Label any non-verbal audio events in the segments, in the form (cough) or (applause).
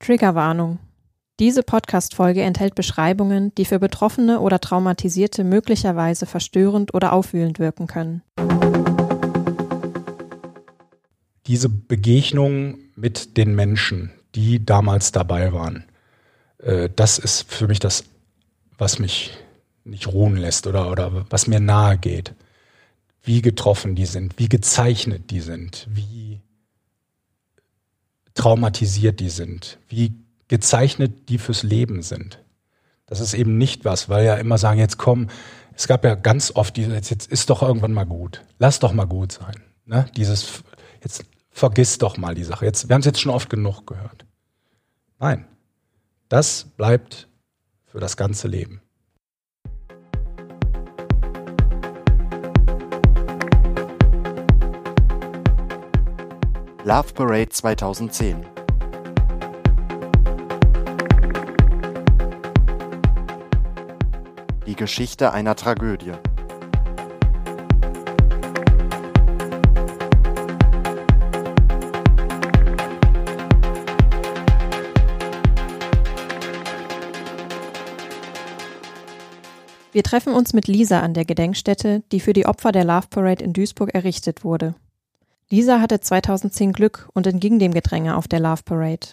Triggerwarnung. Diese Podcast-Folge enthält Beschreibungen, die für Betroffene oder Traumatisierte möglicherweise verstörend oder aufwühlend wirken können. Diese Begegnung mit den Menschen, die damals dabei waren, äh, das ist für mich das, was mich nicht ruhen lässt oder, oder was mir nahe geht. Wie getroffen die sind, wie gezeichnet die sind, wie traumatisiert die sind, wie gezeichnet die fürs Leben sind. Das ist eben nicht was, weil ja immer sagen, jetzt komm, es gab ja ganz oft diese, jetzt, jetzt ist doch irgendwann mal gut. Lass doch mal gut sein. Ne? Dieses, jetzt vergiss doch mal die Sache. Jetzt, wir haben es jetzt schon oft genug gehört. Nein, das bleibt für das ganze Leben. Love Parade 2010 Die Geschichte einer Tragödie. Wir treffen uns mit Lisa an der Gedenkstätte, die für die Opfer der Love Parade in Duisburg errichtet wurde. Lisa hatte 2010 Glück und entging dem Gedränge auf der Love Parade.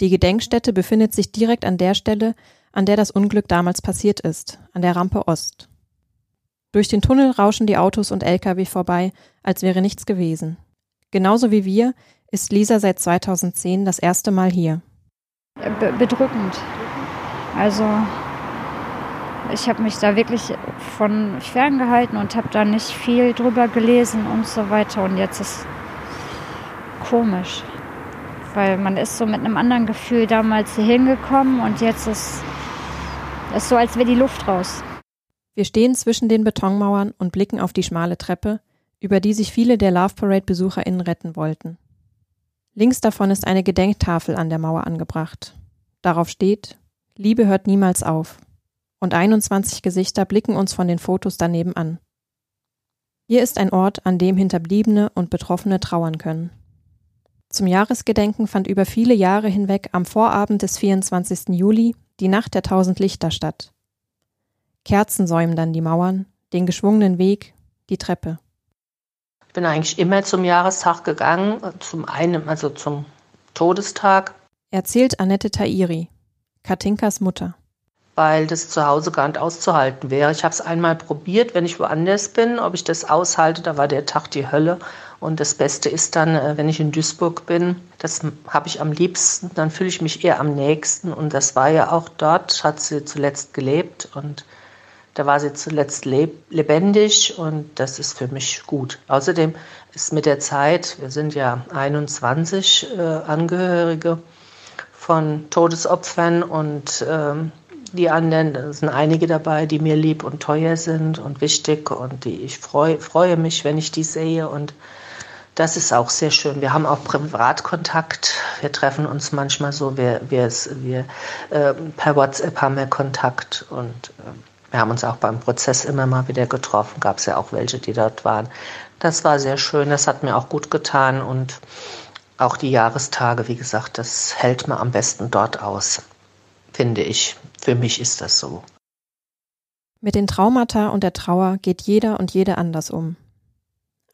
Die Gedenkstätte befindet sich direkt an der Stelle, an der das Unglück damals passiert ist, an der Rampe Ost. Durch den Tunnel rauschen die Autos und Lkw vorbei, als wäre nichts gewesen. Genauso wie wir ist Lisa seit 2010 das erste Mal hier. Be bedrückend. Also ich habe mich da wirklich von ferngehalten und habe da nicht viel drüber gelesen und so weiter. Und jetzt ist komisch, weil man ist so mit einem anderen Gefühl damals hier hingekommen und jetzt ist es so, als wäre die Luft raus. Wir stehen zwischen den Betonmauern und blicken auf die schmale Treppe, über die sich viele der Love Parade BesucherInnen retten wollten. Links davon ist eine Gedenktafel an der Mauer angebracht. Darauf steht, Liebe hört niemals auf und 21 Gesichter blicken uns von den Fotos daneben an. Hier ist ein Ort, an dem Hinterbliebene und Betroffene trauern können. Zum Jahresgedenken fand über viele Jahre hinweg am Vorabend des 24. Juli die Nacht der tausend Lichter statt. Kerzen säumen dann die Mauern, den geschwungenen Weg, die Treppe. Ich bin eigentlich immer zum Jahrestag gegangen, zum einen, also zum Todestag. Erzählt Annette Tairi, Katinkas Mutter weil das zu Hause gar nicht auszuhalten wäre. Ich habe es einmal probiert, wenn ich woanders bin, ob ich das aushalte. Da war der Tag die Hölle. Und das Beste ist dann, äh, wenn ich in Duisburg bin, das habe ich am liebsten, dann fühle ich mich eher am nächsten. Und das war ja auch dort, hat sie zuletzt gelebt und da war sie zuletzt lebendig und das ist für mich gut. Außerdem ist mit der Zeit, wir sind ja 21 äh, Angehörige von Todesopfern und ähm, die anderen, da sind einige dabei, die mir lieb und teuer sind und wichtig und die ich freu, freue mich, wenn ich die sehe und das ist auch sehr schön. Wir haben auch Privatkontakt. Wir treffen uns manchmal so, wir, wir, wir äh, per WhatsApp haben wir Kontakt und äh, wir haben uns auch beim Prozess immer mal wieder getroffen. Gab es ja auch welche, die dort waren. Das war sehr schön. Das hat mir auch gut getan und auch die Jahrestage, wie gesagt, das hält man am besten dort aus, finde ich. Für mich ist das so. Mit den Traumata und der Trauer geht jeder und jede anders um.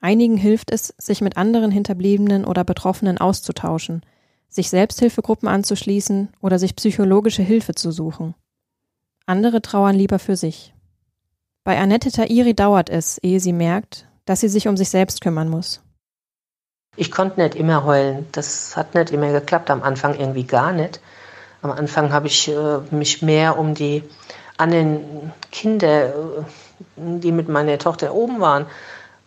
Einigen hilft es, sich mit anderen Hinterbliebenen oder Betroffenen auszutauschen, sich Selbsthilfegruppen anzuschließen oder sich psychologische Hilfe zu suchen. Andere trauern lieber für sich. Bei Annette Tairi dauert es, ehe sie merkt, dass sie sich um sich selbst kümmern muss. Ich konnte nicht immer heulen. Das hat nicht immer geklappt, am Anfang irgendwie gar nicht. Am Anfang habe ich äh, mich mehr um die anderen Kinder, äh, die mit meiner Tochter oben waren,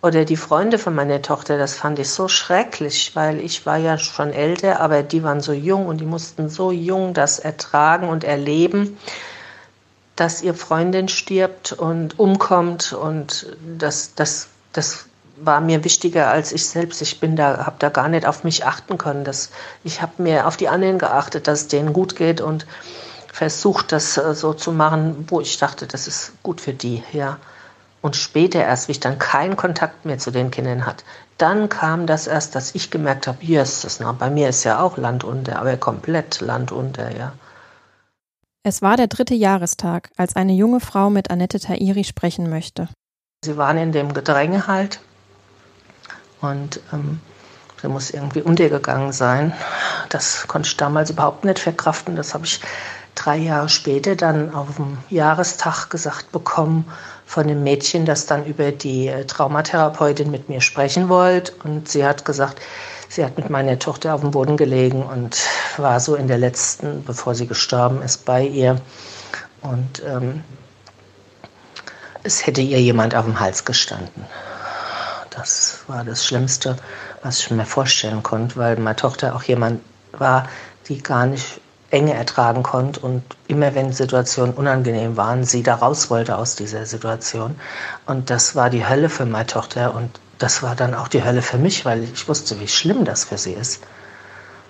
oder die Freunde von meiner Tochter, das fand ich so schrecklich, weil ich war ja schon älter, aber die waren so jung und die mussten so jung das ertragen und erleben, dass ihr Freundin stirbt und umkommt und das, das, das war mir wichtiger als ich selbst. Ich bin da, habe da gar nicht auf mich achten können. Das, ich habe mir auf die anderen geachtet, dass es denen gut geht und versucht, das äh, so zu machen, wo ich dachte, das ist gut für die, ja. Und später erst, wie ich dann keinen Kontakt mehr zu den Kindern hatte, dann kam das erst, dass ich gemerkt habe, hier ist es noch. Bei mir ist ja auch Land unter, aber komplett Land unter, ja. Es war der dritte Jahrestag, als eine junge Frau mit Annette Tairi sprechen möchte. Sie waren in dem Gedränge halt und ähm, sie muss irgendwie untergegangen sein. Das konnte ich damals überhaupt nicht verkraften. Das habe ich drei Jahre später dann auf dem Jahrestag gesagt bekommen von dem Mädchen, das dann über die äh, Traumatherapeutin mit mir sprechen wollte. Und sie hat gesagt, sie hat mit meiner Tochter auf dem Boden gelegen und war so in der letzten, bevor sie gestorben ist, bei ihr. Und ähm, es hätte ihr jemand auf dem Hals gestanden. Das war das Schlimmste, was ich mir vorstellen konnte, weil meine Tochter auch jemand war, die gar nicht Enge ertragen konnte und immer wenn Situationen unangenehm waren, sie da raus wollte aus dieser Situation. Und das war die Hölle für meine Tochter und das war dann auch die Hölle für mich, weil ich wusste, wie schlimm das für sie ist.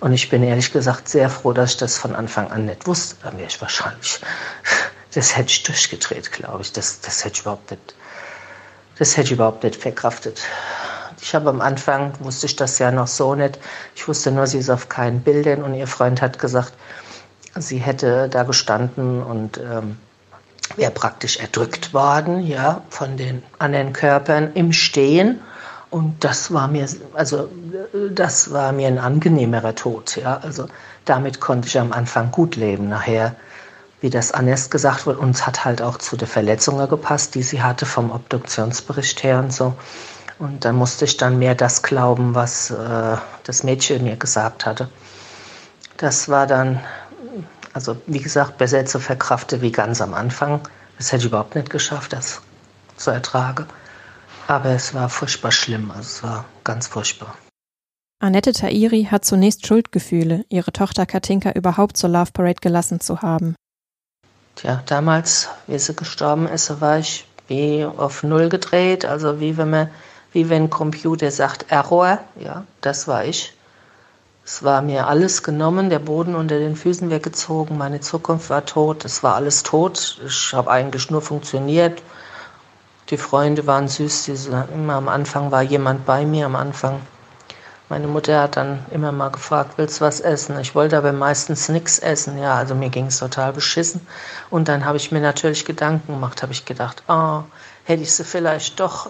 Und ich bin ehrlich gesagt sehr froh, dass ich das von Anfang an nicht wusste. Dann wäre ich wahrscheinlich, (laughs) das hätte ich durchgedreht, glaube ich. Das, das hätte ich überhaupt nicht, das hätte ich überhaupt nicht verkraftet. Ich habe am Anfang, wusste ich das ja noch so nicht. Ich wusste nur, sie ist auf keinen Bildern und ihr Freund hat gesagt, Sie hätte da gestanden und ähm, wäre praktisch erdrückt worden, ja, von den anderen Körpern im Stehen. Und das war mir, also das war mir ein angenehmerer Tod, ja. Also damit konnte ich am Anfang gut leben. Nachher, wie das Annes gesagt wurde, uns hat halt auch zu den Verletzungen gepasst, die sie hatte vom Obduktionsbericht her und so. Und dann musste ich dann mehr das glauben, was äh, das Mädchen mir gesagt hatte. Das war dann also wie gesagt, besser zu verkraften wie ganz am Anfang. Das hätte ich überhaupt nicht geschafft, das zu ertragen. Aber es war furchtbar schlimm, also es war ganz furchtbar. Annette Tairi hat zunächst Schuldgefühle, ihre Tochter Katinka überhaupt zur Love Parade gelassen zu haben. Tja, damals, wie sie gestorben ist, war ich wie auf Null gedreht, also wie wenn man, wie wenn ein Computer sagt Error, ja, das war ich. Es war mir alles genommen, der Boden unter den Füßen weggezogen, meine Zukunft war tot, es war alles tot. Ich habe eigentlich nur funktioniert. Die Freunde waren süß, die, immer am Anfang war jemand bei mir, am Anfang. Meine Mutter hat dann immer mal gefragt, willst du was essen? Ich wollte aber meistens nichts essen, ja, also mir ging es total beschissen. Und dann habe ich mir natürlich Gedanken gemacht, habe ich gedacht, oh, hätte ich sie vielleicht doch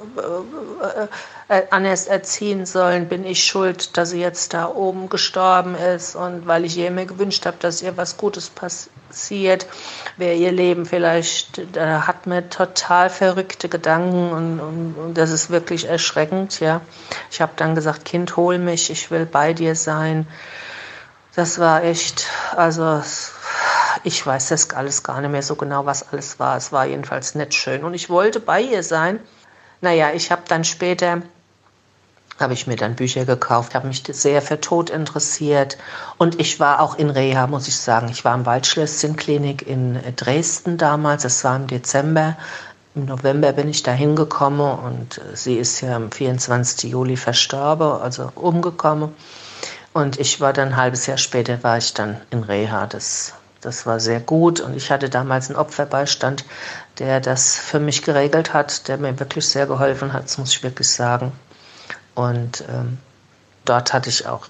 äh, äh, anders erziehen sollen, bin ich schuld, dass sie jetzt da oben gestorben ist und weil ich ihr immer gewünscht habe, dass ihr was Gutes passiert, wäre ihr Leben vielleicht, da hat mir total verrückte Gedanken und, und, und das ist wirklich erschreckend, ja. Ich habe dann gesagt, Kind, hol mich, ich will bei dir sein. Das war echt, also ich weiß das alles gar nicht mehr so genau, was alles war. Es war jedenfalls nicht schön. Und ich wollte bei ihr sein. Naja, ich habe dann später, habe ich mir dann Bücher gekauft, habe mich sehr für Tod interessiert. Und ich war auch in Reha, muss ich sagen. Ich war im Waldschlösschen-Klinik in Dresden damals. Es war im Dezember. Im November bin ich da hingekommen und sie ist ja am 24. Juli verstorben, also umgekommen. Und ich war dann ein halbes Jahr später, war ich dann in Reha. Das das war sehr gut und ich hatte damals einen Opferbeistand, der das für mich geregelt hat, der mir wirklich sehr geholfen hat, das muss ich wirklich sagen. Und ähm, dort hatte ich auch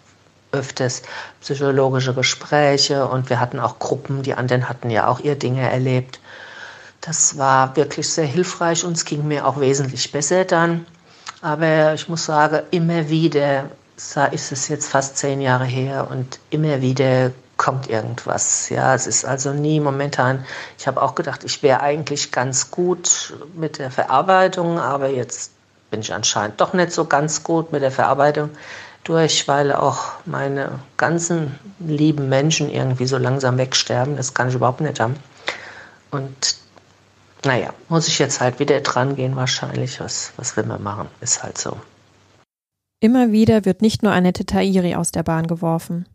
öfters psychologische Gespräche und wir hatten auch Gruppen, die anderen hatten ja auch ihr Dinge erlebt. Das war wirklich sehr hilfreich und es ging mir auch wesentlich besser dann. Aber ich muss sagen, immer wieder, ist es jetzt fast zehn Jahre her und immer wieder kommt irgendwas. Ja, es ist also nie momentan. Ich habe auch gedacht, ich wäre eigentlich ganz gut mit der Verarbeitung, aber jetzt bin ich anscheinend doch nicht so ganz gut mit der Verarbeitung durch, weil auch meine ganzen lieben Menschen irgendwie so langsam wegsterben. Das kann ich überhaupt nicht haben. Und naja, muss ich jetzt halt wieder dran gehen wahrscheinlich. Was, was will man machen? Ist halt so. Immer wieder wird nicht nur Annette Tairi aus der Bahn geworfen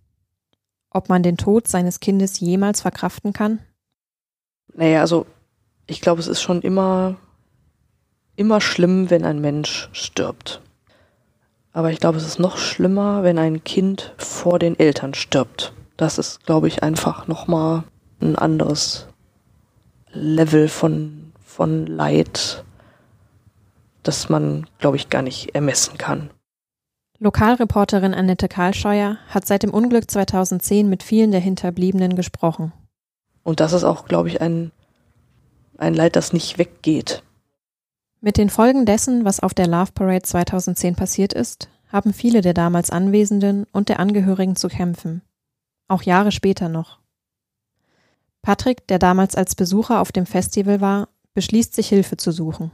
ob man den Tod seines Kindes jemals verkraften kann? Naja, also ich glaube, es ist schon immer, immer schlimm, wenn ein Mensch stirbt. Aber ich glaube, es ist noch schlimmer, wenn ein Kind vor den Eltern stirbt. Das ist, glaube ich, einfach nochmal ein anderes Level von, von Leid, das man, glaube ich, gar nicht ermessen kann. Lokalreporterin Annette Karlscheuer hat seit dem Unglück 2010 mit vielen der Hinterbliebenen gesprochen. Und das ist auch, glaube ich, ein, ein Leid, das nicht weggeht. Mit den Folgen dessen, was auf der Love Parade 2010 passiert ist, haben viele der damals Anwesenden und der Angehörigen zu kämpfen. Auch Jahre später noch. Patrick, der damals als Besucher auf dem Festival war, beschließt sich Hilfe zu suchen.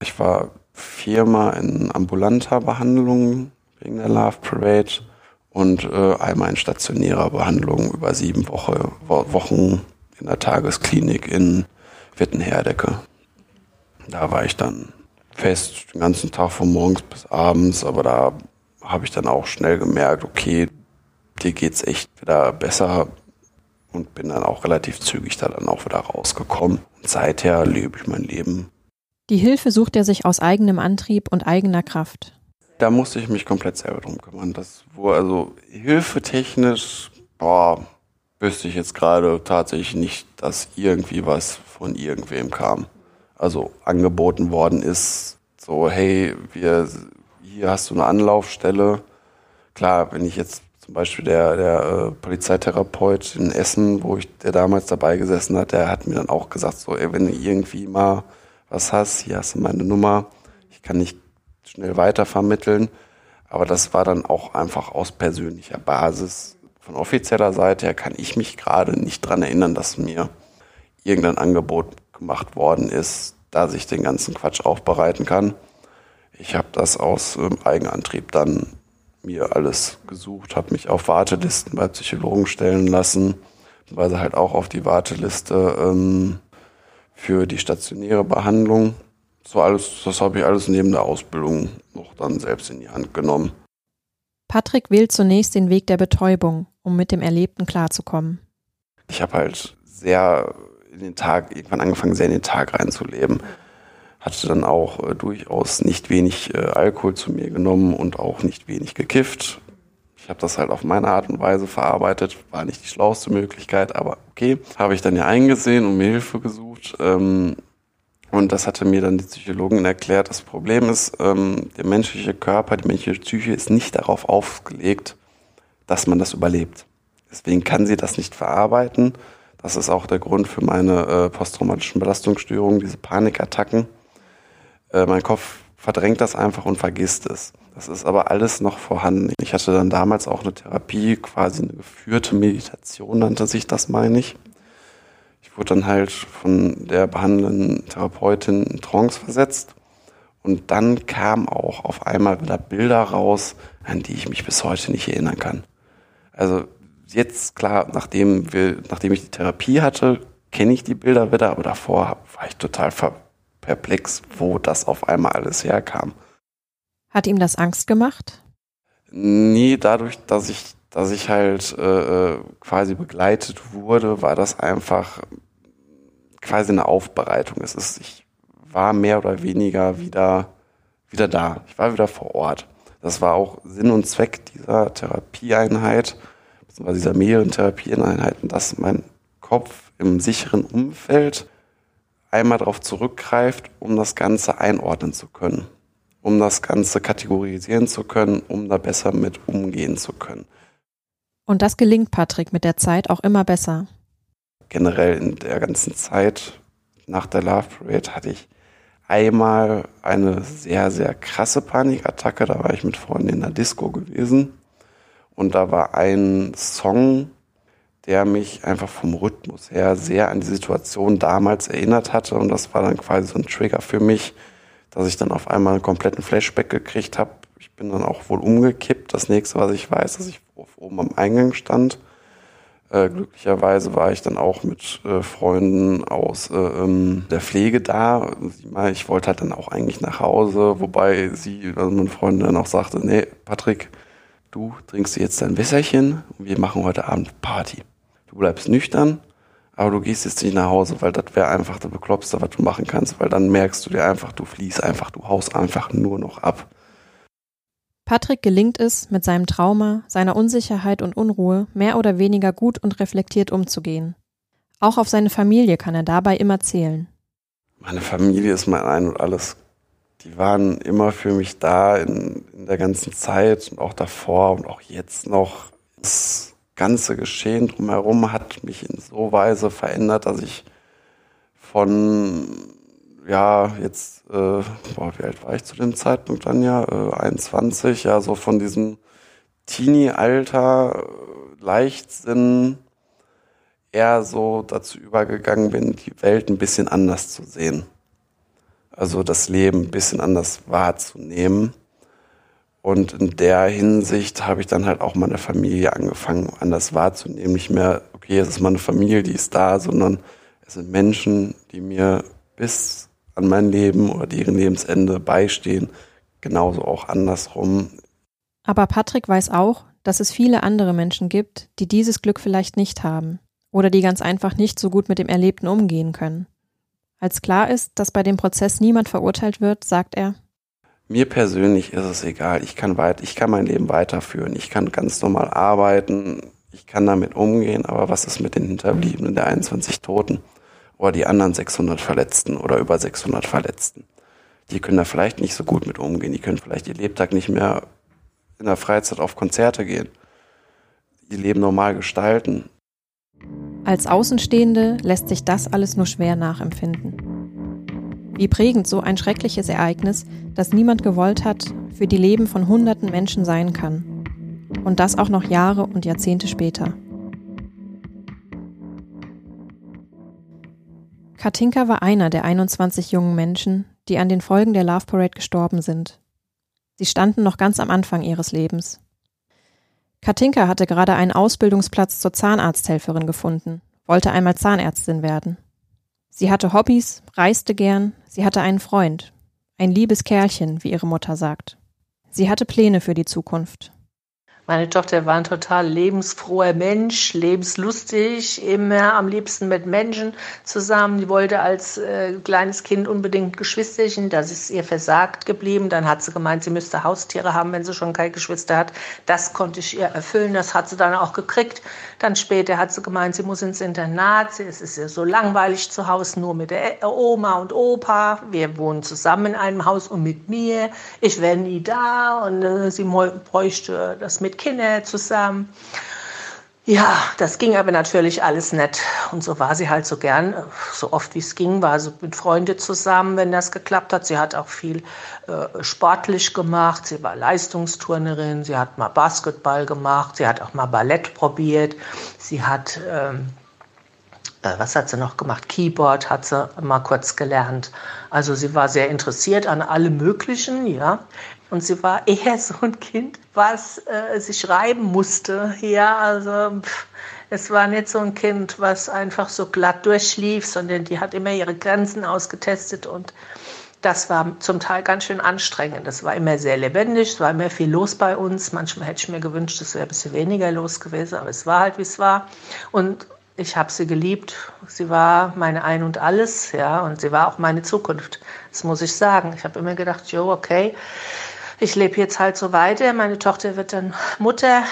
Ich war viermal in ambulanter Behandlung wegen der Love Parade und äh, einmal in stationärer Behandlung über sieben Woche, Wochen in der Tagesklinik in Wittenherdecke. Da war ich dann fest den ganzen Tag von morgens bis abends, aber da habe ich dann auch schnell gemerkt, okay, dir geht's echt wieder besser und bin dann auch relativ zügig da dann auch wieder rausgekommen. Und seither lebe ich mein Leben die Hilfe sucht er sich aus eigenem Antrieb und eigener Kraft. Da musste ich mich komplett selber drum kümmern. Das, wo also hilfetechnisch, boah, wüsste ich jetzt gerade tatsächlich nicht, dass irgendwie was von irgendwem kam. Also angeboten worden ist, so, hey, wir, hier hast du eine Anlaufstelle. Klar, wenn ich jetzt zum Beispiel der, der äh, Polizeitherapeut in Essen, wo ich, der damals dabei gesessen hat, der hat mir dann auch gesagt, so, ey, wenn du irgendwie mal was hast, hier hast du meine Nummer, ich kann nicht schnell weitervermitteln. Aber das war dann auch einfach aus persönlicher Basis. Von offizieller Seite her kann ich mich gerade nicht dran erinnern, dass mir irgendein Angebot gemacht worden ist, dass ich den ganzen Quatsch aufbereiten kann. Ich habe das aus ähm, Eigenantrieb dann mir alles gesucht, habe mich auf Wartelisten bei Psychologen stellen lassen, weil sie halt auch auf die Warteliste ähm, für die stationäre Behandlung. So alles, das habe ich alles neben der Ausbildung noch dann selbst in die Hand genommen. Patrick wählt zunächst den Weg der Betäubung, um mit dem Erlebten klarzukommen. Ich habe halt sehr in den Tag, irgendwann angefangen, sehr in den Tag reinzuleben. Hatte dann auch äh, durchaus nicht wenig äh, Alkohol zu mir genommen und auch nicht wenig gekifft. Ich habe das halt auf meine Art und Weise verarbeitet. War nicht die schlauste Möglichkeit, aber okay. Habe ich dann ja eingesehen und mir Hilfe gesucht. Ähm, und das hatte mir dann die Psychologin erklärt. Das Problem ist, ähm, der menschliche Körper, die menschliche Psyche ist nicht darauf aufgelegt, dass man das überlebt. Deswegen kann sie das nicht verarbeiten. Das ist auch der Grund für meine äh, posttraumatischen Belastungsstörungen, diese Panikattacken. Äh, mein Kopf verdrängt das einfach und vergisst es. Das ist aber alles noch vorhanden. Ich hatte dann damals auch eine Therapie, quasi eine geführte Meditation nannte sich das, meine ich. Ich wurde dann halt von der behandelnden Therapeutin in Trance versetzt. Und dann kamen auch auf einmal wieder Bilder raus, an die ich mich bis heute nicht erinnern kann. Also jetzt klar, nachdem wir, nachdem ich die Therapie hatte, kenne ich die Bilder wieder, aber davor war ich total perplex, wo das auf einmal alles herkam. Hat ihm das Angst gemacht? Nee, dadurch, dass ich, dass ich halt äh, äh, quasi begleitet wurde, war das einfach quasi eine Aufbereitung. Es ist, ich war mehr oder weniger wieder, wieder da. Ich war wieder vor Ort. Das war auch Sinn und Zweck dieser Therapieeinheit, beziehungsweise dieser mehreren Therapieeinheiten, dass mein Kopf im sicheren Umfeld einmal darauf zurückgreift, um das Ganze einordnen zu können um das Ganze kategorisieren zu können, um da besser mit umgehen zu können. Und das gelingt Patrick mit der Zeit auch immer besser. Generell in der ganzen Zeit nach der Love Parade hatte ich einmal eine sehr, sehr krasse Panikattacke. Da war ich mit Freunden in der Disco gewesen. Und da war ein Song, der mich einfach vom Rhythmus her sehr an die Situation damals erinnert hatte. Und das war dann quasi so ein Trigger für mich, dass ich dann auf einmal einen kompletten Flashback gekriegt habe. Ich bin dann auch wohl umgekippt. Das nächste, was ich weiß, dass ich oben am Eingang stand. Äh, glücklicherweise war ich dann auch mit äh, Freunden aus äh, ähm, der Pflege da. Ich wollte halt dann auch eigentlich nach Hause, wobei sie, also meine Freundin dann auch sagte, nee, Patrick, du trinkst jetzt dein Wässerchen und wir machen heute Abend Party. Du bleibst nüchtern, aber du gehst jetzt nicht nach Hause, weil das wäre einfach der Bekloppste, was du machen kannst, weil dann merkst du dir einfach, du fließt einfach, du haust einfach nur noch ab. Patrick gelingt es, mit seinem Trauma, seiner Unsicherheit und Unruhe mehr oder weniger gut und reflektiert umzugehen. Auch auf seine Familie kann er dabei immer zählen. Meine Familie ist mein Ein und Alles. Die waren immer für mich da in, in der ganzen Zeit und auch davor und auch jetzt noch. Das ganze Geschehen drumherum hat mich in so Weise verändert, dass ich von, ja, jetzt, äh, boah, wie alt war ich zu dem Zeitpunkt dann ja? Äh, 21, ja, so von diesem Teenie-Alter, äh, Leichtsinn, eher so dazu übergegangen bin, die Welt ein bisschen anders zu sehen. Also das Leben ein bisschen anders wahrzunehmen. Und in der Hinsicht habe ich dann halt auch meine Familie angefangen, anders wahrzunehmen. Nicht mehr, okay, es ist meine Familie, die ist da, sondern es sind Menschen, die mir bis an mein Leben oder deren Lebensende beistehen. Genauso auch andersrum. Aber Patrick weiß auch, dass es viele andere Menschen gibt, die dieses Glück vielleicht nicht haben oder die ganz einfach nicht so gut mit dem Erlebten umgehen können. Als klar ist, dass bei dem Prozess niemand verurteilt wird, sagt er, mir persönlich ist es egal. Ich kann weit, ich kann mein Leben weiterführen. Ich kann ganz normal arbeiten. Ich kann damit umgehen. Aber was ist mit den Hinterbliebenen der 21 Toten? Oder die anderen 600 Verletzten oder über 600 Verletzten? Die können da vielleicht nicht so gut mit umgehen. Die können vielleicht ihr Lebtag nicht mehr in der Freizeit auf Konzerte gehen. Ihr Leben normal gestalten. Als Außenstehende lässt sich das alles nur schwer nachempfinden. Wie prägend so ein schreckliches Ereignis, das niemand gewollt hat, für die Leben von hunderten Menschen sein kann. Und das auch noch Jahre und Jahrzehnte später. Katinka war einer der 21 jungen Menschen, die an den Folgen der Love Parade gestorben sind. Sie standen noch ganz am Anfang ihres Lebens. Katinka hatte gerade einen Ausbildungsplatz zur Zahnarzthelferin gefunden, wollte einmal Zahnärztin werden. Sie hatte Hobbys, reiste gern, sie hatte einen Freund, ein liebes Kerlchen, wie ihre Mutter sagt. Sie hatte Pläne für die Zukunft. Meine Tochter war ein total lebensfroher Mensch, lebenslustig, immer am liebsten mit Menschen zusammen. Die wollte als äh, kleines Kind unbedingt Geschwisterchen, das ist ihr versagt geblieben. Dann hat sie gemeint, sie müsste Haustiere haben, wenn sie schon keine Geschwister hat. Das konnte ich ihr erfüllen, das hat sie dann auch gekriegt. Dann später hat sie gemeint, sie muss ins Internat. Es ist ja so langweilig zu Hause, nur mit der Oma und Opa. Wir wohnen zusammen in einem Haus und mit mir. Ich wäre nie da und äh, sie bräuchte das mit Kinder zusammen. Ja, das ging aber natürlich alles nicht. Und so war sie halt so gern, so oft wie es ging, war sie mit Freunden zusammen, wenn das geklappt hat. Sie hat auch viel äh, sportlich gemacht. Sie war Leistungsturnerin. Sie hat mal Basketball gemacht. Sie hat auch mal Ballett probiert. Sie hat, ähm, äh, was hat sie noch gemacht? Keyboard hat sie mal kurz gelernt. Also sie war sehr interessiert an allem Möglichen, ja. Und sie war (laughs) eher so ein Kind, was äh, sie schreiben musste. Ja, also pff, es war nicht so ein Kind, was einfach so glatt durchlief, sondern die hat immer ihre Grenzen ausgetestet und das war zum Teil ganz schön anstrengend. Es war immer sehr lebendig, es war immer viel los bei uns. Manchmal hätte ich mir gewünscht, es wäre ein bisschen weniger los gewesen, aber es war halt, wie es war. Und ich habe sie geliebt. Sie war meine Ein und Alles, ja, und sie war auch meine Zukunft. Das muss ich sagen. Ich habe immer gedacht, jo, okay, ich lebe jetzt halt so weiter. Meine Tochter wird dann Mutter,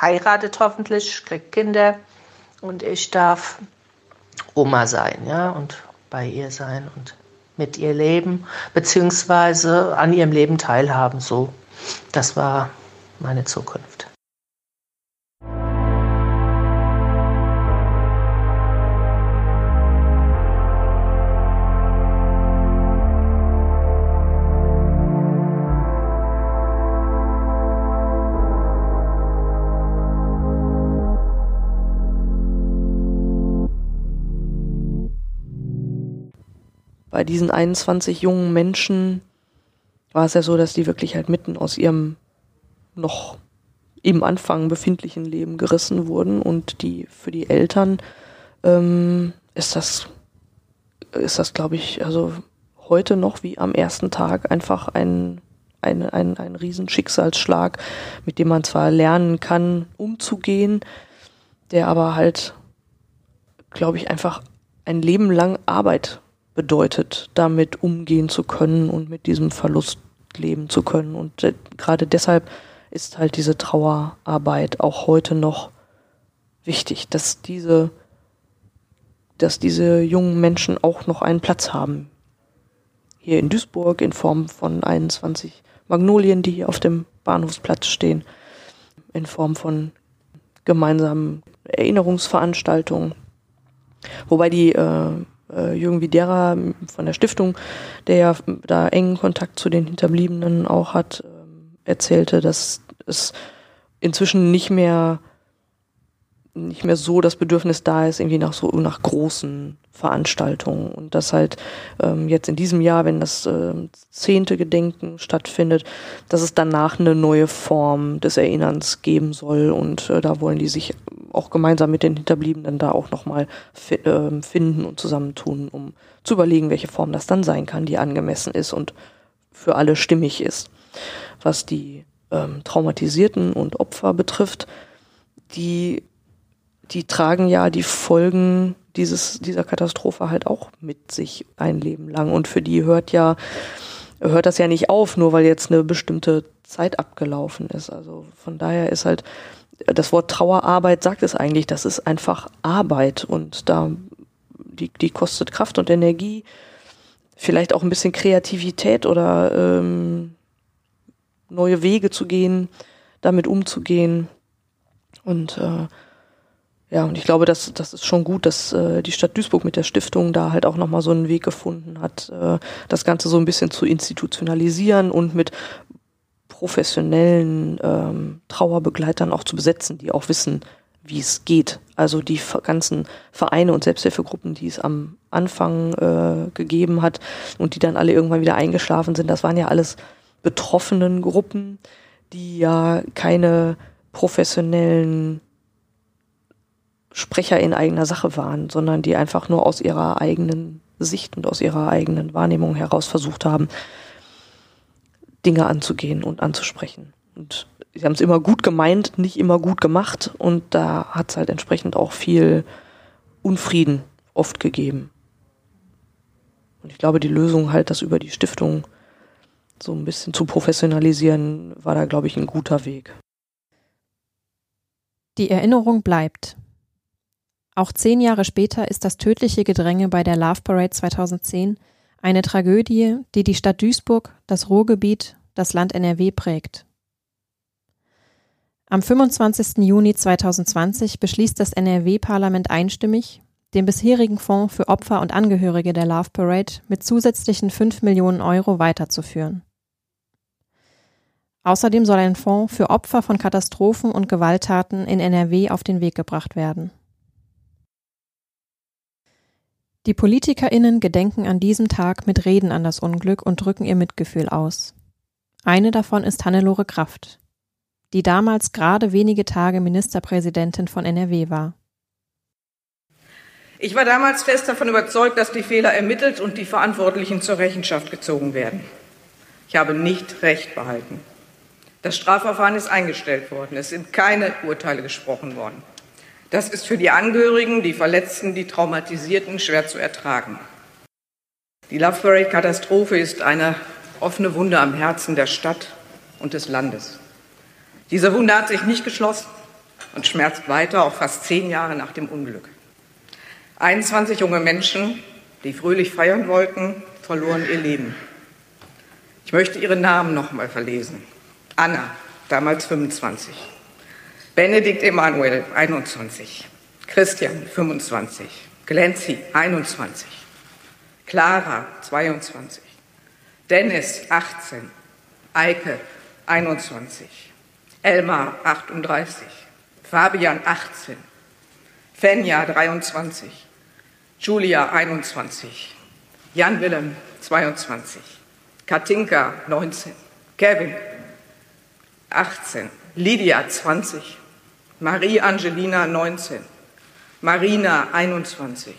heiratet hoffentlich, kriegt Kinder und ich darf Oma sein, ja, und bei ihr sein und mit ihr leben, beziehungsweise an ihrem Leben teilhaben. So, das war meine Zukunft. Diesen 21 jungen Menschen war es ja so, dass die wirklich halt mitten aus ihrem noch im Anfang befindlichen Leben gerissen wurden und die für die Eltern ähm, ist das ist das glaube ich also heute noch wie am ersten Tag einfach ein ein, ein, ein Riesenschicksalsschlag, mit dem man zwar lernen kann, umzugehen, der aber halt, glaube ich, einfach ein Leben lang Arbeit bedeutet, damit umgehen zu können und mit diesem Verlust leben zu können. Und äh, gerade deshalb ist halt diese Trauerarbeit auch heute noch wichtig, dass diese, dass diese jungen Menschen auch noch einen Platz haben hier in Duisburg in Form von 21 Magnolien, die hier auf dem Bahnhofsplatz stehen, in Form von gemeinsamen Erinnerungsveranstaltungen. Wobei die äh, äh, Jürgen Widera von der Stiftung, der ja da engen Kontakt zu den Hinterbliebenen auch hat, äh, erzählte, dass es inzwischen nicht mehr nicht mehr so das Bedürfnis da ist, irgendwie nach so nach großen Veranstaltungen. Und das halt ähm, jetzt in diesem Jahr, wenn das äh, zehnte Gedenken stattfindet, dass es danach eine neue Form des Erinnerns geben soll. Und äh, da wollen die sich auch gemeinsam mit den Hinterbliebenen da auch nochmal fi äh, finden und zusammentun, um zu überlegen, welche Form das dann sein kann, die angemessen ist und für alle stimmig ist. Was die ähm, Traumatisierten und Opfer betrifft, die die tragen ja die Folgen dieses, dieser Katastrophe halt auch mit sich ein Leben lang. Und für die hört ja, hört das ja nicht auf, nur weil jetzt eine bestimmte Zeit abgelaufen ist. Also von daher ist halt, das Wort Trauerarbeit sagt es eigentlich, das ist einfach Arbeit und da, die, die kostet Kraft und Energie, vielleicht auch ein bisschen Kreativität oder ähm, neue Wege zu gehen, damit umzugehen. Und äh, ja, und ich glaube, das, das ist schon gut, dass äh, die Stadt Duisburg mit der Stiftung da halt auch nochmal so einen Weg gefunden hat, äh, das Ganze so ein bisschen zu institutionalisieren und mit professionellen ähm, Trauerbegleitern auch zu besetzen, die auch wissen, wie es geht. Also die ganzen Vereine und Selbsthilfegruppen, die es am Anfang äh, gegeben hat und die dann alle irgendwann wieder eingeschlafen sind, das waren ja alles betroffenen Gruppen, die ja keine professionellen Sprecher in eigener Sache waren, sondern die einfach nur aus ihrer eigenen Sicht und aus ihrer eigenen Wahrnehmung heraus versucht haben, Dinge anzugehen und anzusprechen. Und sie haben es immer gut gemeint, nicht immer gut gemacht und da hat es halt entsprechend auch viel Unfrieden oft gegeben. Und ich glaube, die Lösung halt, das über die Stiftung so ein bisschen zu professionalisieren, war da, glaube ich, ein guter Weg. Die Erinnerung bleibt. Auch zehn Jahre später ist das tödliche Gedränge bei der Love Parade 2010 eine Tragödie, die die Stadt Duisburg, das Ruhrgebiet, das Land NRW prägt. Am 25. Juni 2020 beschließt das NRW-Parlament einstimmig, den bisherigen Fonds für Opfer und Angehörige der Love Parade mit zusätzlichen 5 Millionen Euro weiterzuführen. Außerdem soll ein Fonds für Opfer von Katastrophen und Gewalttaten in NRW auf den Weg gebracht werden. Die PolitikerInnen gedenken an diesem Tag mit Reden an das Unglück und drücken ihr Mitgefühl aus. Eine davon ist Hannelore Kraft, die damals gerade wenige Tage Ministerpräsidentin von NRW war. Ich war damals fest davon überzeugt, dass die Fehler ermittelt und die Verantwortlichen zur Rechenschaft gezogen werden. Ich habe nicht Recht behalten. Das Strafverfahren ist eingestellt worden. Es sind keine Urteile gesprochen worden. Das ist für die Angehörigen, die Verletzten, die Traumatisierten schwer zu ertragen. Die Love Parade-Katastrophe ist eine offene Wunde am Herzen der Stadt und des Landes. Diese Wunde hat sich nicht geschlossen und schmerzt weiter, auch fast zehn Jahre nach dem Unglück. 21 junge Menschen, die fröhlich feiern wollten, verloren ihr Leben. Ich möchte ihre Namen noch mal verlesen. Anna, damals 25. Benedikt Emanuel, 21. Christian, 25. Glenzi, 21. Clara, 22. Dennis, 18. Eike, 21. Elmar, 38. Fabian, 18. Fenja, 23. Julia, 21. Jan Willem, 22. Katinka, 19. Kevin, 18. Lydia, 20. Marie Angelina 19, Marina 21,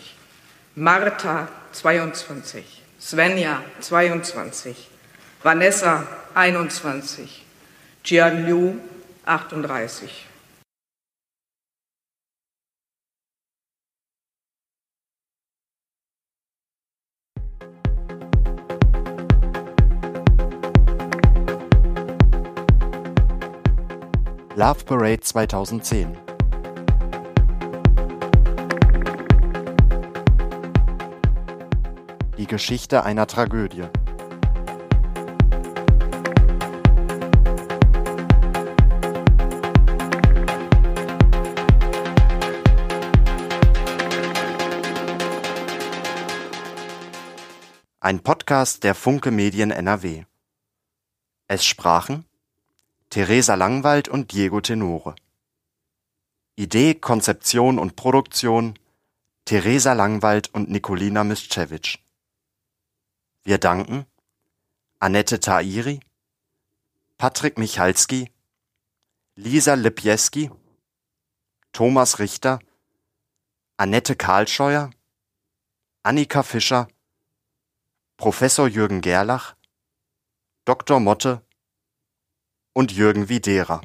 Martha 22, Svenja 22, Vanessa 21, Jian 38. Love Parade 2010. Die Geschichte einer Tragödie. Ein Podcast der Funke Medien NRW. Es sprachen Theresa Langwald und Diego Tenore. Idee, Konzeption und Produktion Theresa Langwald und Nikolina Mischewitsch. Wir danken Annette Tairi, Patrick Michalski, Lisa Lipjeski, Thomas Richter, Annette Karlscheuer, Annika Fischer, Professor Jürgen Gerlach, Dr. Motte und Jürgen Widera.